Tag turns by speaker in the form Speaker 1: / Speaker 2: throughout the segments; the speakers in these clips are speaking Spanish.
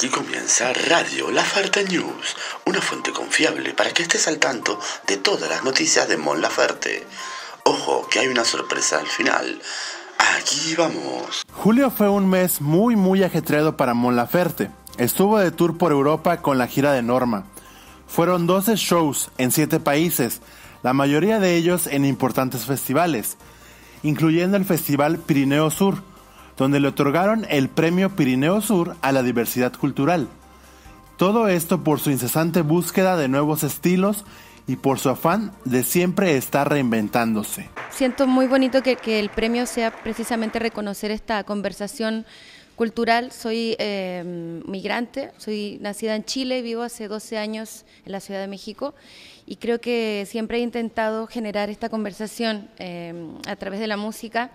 Speaker 1: Aquí comienza Radio La Ferte News, una fuente confiable para que estés al tanto de todas las noticias de Mon Laferte. Ojo, que hay una sorpresa al final. Aquí vamos.
Speaker 2: Julio fue un mes muy muy ajetreado para Mon Laferte. Estuvo de tour por Europa con la gira de Norma. Fueron 12 shows en 7 países, la mayoría de ellos en importantes festivales, incluyendo el Festival Pirineo Sur, donde le otorgaron el Premio Pirineo Sur a la diversidad cultural. Todo esto por su incesante búsqueda de nuevos estilos y por su afán de siempre estar reinventándose.
Speaker 3: Siento muy bonito que, el premio sea precisamente reconocer esta conversación cultural. Soy eh, migrante, soy nacida en Chile, vivo hace 12 años en la Ciudad de México y creo que siempre he intentado generar esta conversación eh, a través de la música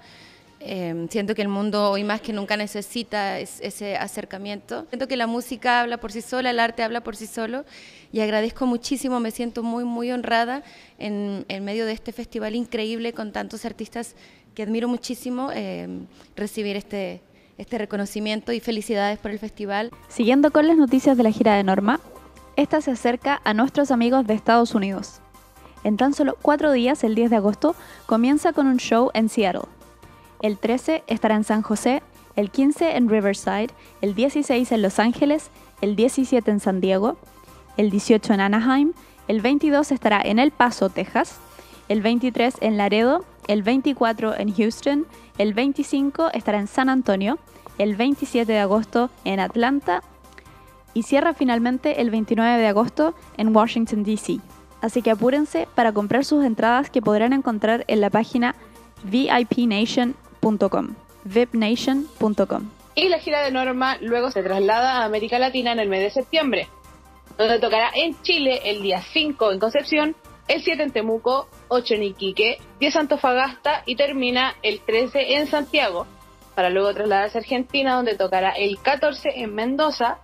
Speaker 3: Em, siento que el mundo hoy más que nunca necesita ese acercamiento. Siento que la música habla por sí sola, el arte habla por sí solo y agradezco muchísimo, me siento muy, muy honrada en, medio de este festival increíble con tantos artistas que admiro muchísimo em, recibir este, este reconocimiento y felicidades por el festival.
Speaker 4: Siguiendo con las noticias de la gira de Norma, esta se acerca a nuestros amigos de Estados Unidos. En tan solo cuatro días, el 10 de agosto, comienza con un show en Seattle. El 13 estará en San José, el 15 en Riverside, el 16 en Los Ángeles, el 17 en San Diego, el 18 en Anaheim, el 22 estará en El Paso, Texas, el 23 en Laredo, el 24 en Houston, el 25 estará en San Antonio, el 27 de agosto en Atlanta y cierra finalmente el 29 de agosto en Washington, D.C. Así que apúrense para comprar sus entradas que podrán encontrar en la página VIPNation.com
Speaker 5: Y la gira de Norma luego se traslada a América Latina en el mes de septiembre, donde tocará en Chile el día 5 en Concepción, el 7 en Temuco, 8 en Iquique, 10 en Antofagasta y termina el 13 en Santiago, para luego trasladarse a Argentina, donde tocará el 14 en Mendoza,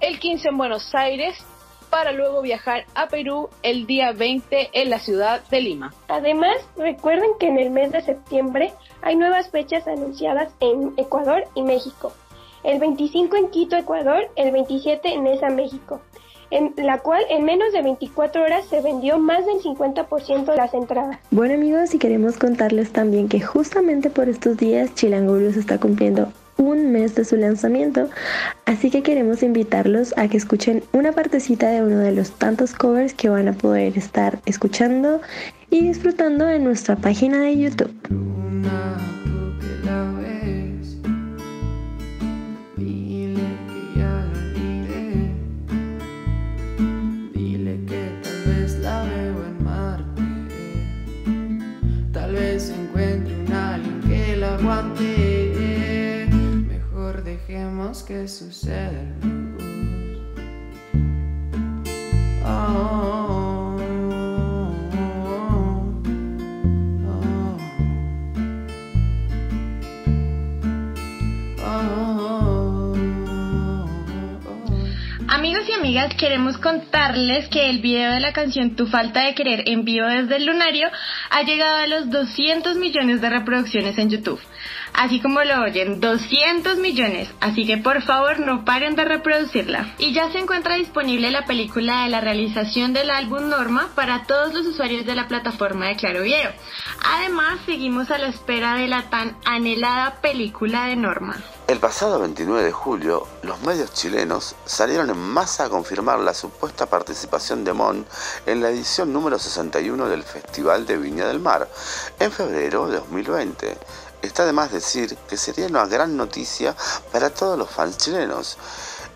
Speaker 5: el 15 en Buenos Aires para luego viajar a Perú el día 20 en la ciudad de Lima.
Speaker 6: Además, recuerden que en el mes de septiembre hay nuevas fechas anunciadas en Ecuador y México. El 25 en Quito, Ecuador, el 27 en Esa, México, en la cual en menos de 24 horas se vendió más del 50% de las entradas.
Speaker 7: Bueno amigos, y queremos contarles también que justamente por estos días Chilango Blues está cumpliendo un mes de su lanzamiento, así que queremos invitarlos a que escuchen una partecita de uno de los tantos covers que van a poder estar escuchando y disfrutando en nuestra página de YouTube.
Speaker 8: Dejemos que suceda oh,
Speaker 9: amigas, queremos contarles que el video de la canción Tu falta de querer en vivo desde el lunario ha llegado a los 200 millones de reproducciones en YouTube así como lo oyen, 200 millones, así que por favor no paren de reproducirla. Y ya se encuentra disponible la película de la realización del álbum Norma para todos los usuarios de la plataforma de Claro Video. Además, seguimos a la espera de la tan anhelada película de Norma.
Speaker 1: El pasado 29 de julio, los medios chilenos salieron en masa a confirmar la supuesta participación de Mon en la edición número 61 del Festival de Viña del Mar, en febrero de 2020. Está de más decir que sería una gran noticia para todos los fans chilenos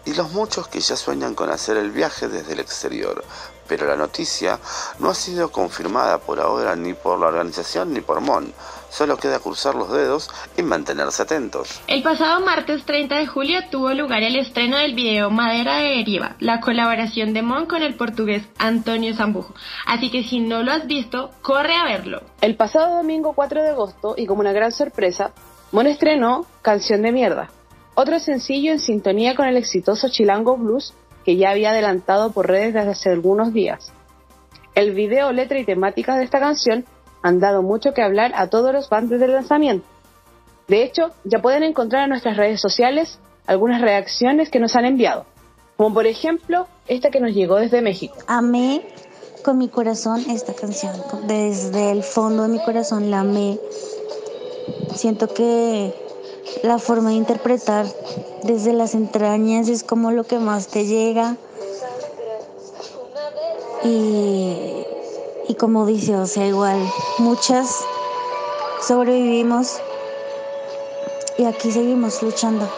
Speaker 1: y los muchos que ya sueñan con hacer el viaje desde el exterior. Pero la noticia no ha sido confirmada por ahora ni por la organización ni por Mon. Solo queda cruzar los dedos y mantenerse atentos.
Speaker 9: El pasado martes 30 de julio tuvo lugar el estreno del video Madera de Deriva, la colaboración de Mon con el portugués Antonio Zambujo. Así que si no lo has visto, corre a verlo.
Speaker 5: El pasado domingo 4 de agosto, y como una gran sorpresa, Mon estrenó Canción de Mierda, otro sencillo en sintonía con el exitoso Chilango Blues que ya había adelantado por redes desde hace algunos días. El video, letra y temática de esta canción han dado mucho que hablar a todos los fans del lanzamiento. De hecho, ya pueden encontrar en nuestras redes sociales algunas reacciones que nos han enviado. como por ejemplo esta que nos llegó desde México.
Speaker 10: Amé con mi corazón esta canción, desde el fondo de mi corazón la amé. Siento que la forma de interpretar desde las entrañas es como lo que más te llega. Y, y como dice, o sea, igual, muchas sobrevivimos y aquí seguimos luchando.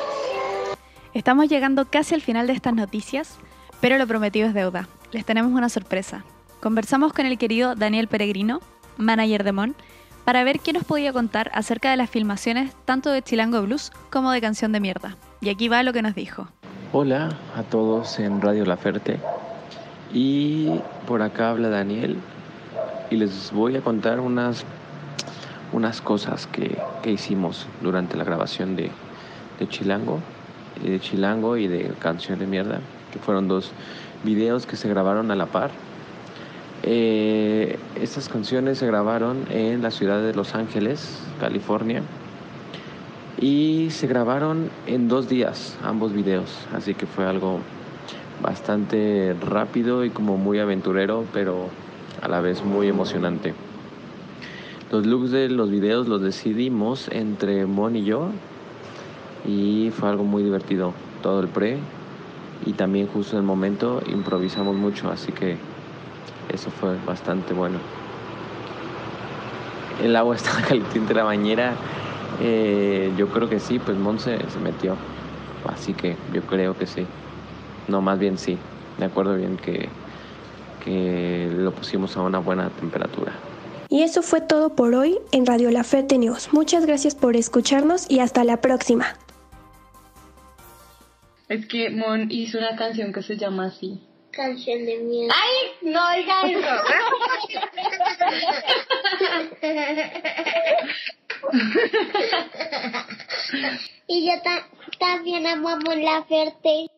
Speaker 4: Estamos llegando casi al final de estas noticias, pero lo prometido es deuda. Les tenemos una sorpresa. Conversamos con el querido Daniel Peregrino, manager de Mon, para ver qué nos podía contar acerca de las filmaciones tanto de Chilango Blues como de Canción de Mierda. Y aquí va lo que nos dijo.
Speaker 11: Hola a todos en Radio La Ferte. Y por acá habla Daniel y les voy a contar unas, unas cosas que, que hicimos durante la grabación de, de Chilango, de Chilango y de Canción de Mierda, que fueron dos videos que se grabaron a la par. Eh, estas canciones se grabaron en la ciudad de Los Ángeles, California, y se grabaron en dos días ambos videos, así que fue algo bastante rápido y como muy aventurero, pero a la vez muy emocionante. Los looks de los videos los decidimos entre Mon y yo y fue algo muy divertido todo el pre y también justo en el momento improvisamos mucho, así que eso fue bastante bueno. El agua estaba caliente la bañera, eh, yo creo que sí, pues Mon se, metió, así que yo creo que sí. No, más bien sí. Me acuerdo bien que, que lo pusimos a una buena temperatura.
Speaker 6: Y eso fue todo por hoy en Radio La Ferte News. Muchas gracias por escucharnos y hasta la próxima.
Speaker 9: Es que Mon hizo una canción que se llama así.
Speaker 12: Canción de mierda.
Speaker 9: ¡Ay! No diga
Speaker 12: y yo ta también amo a Mon Laferte.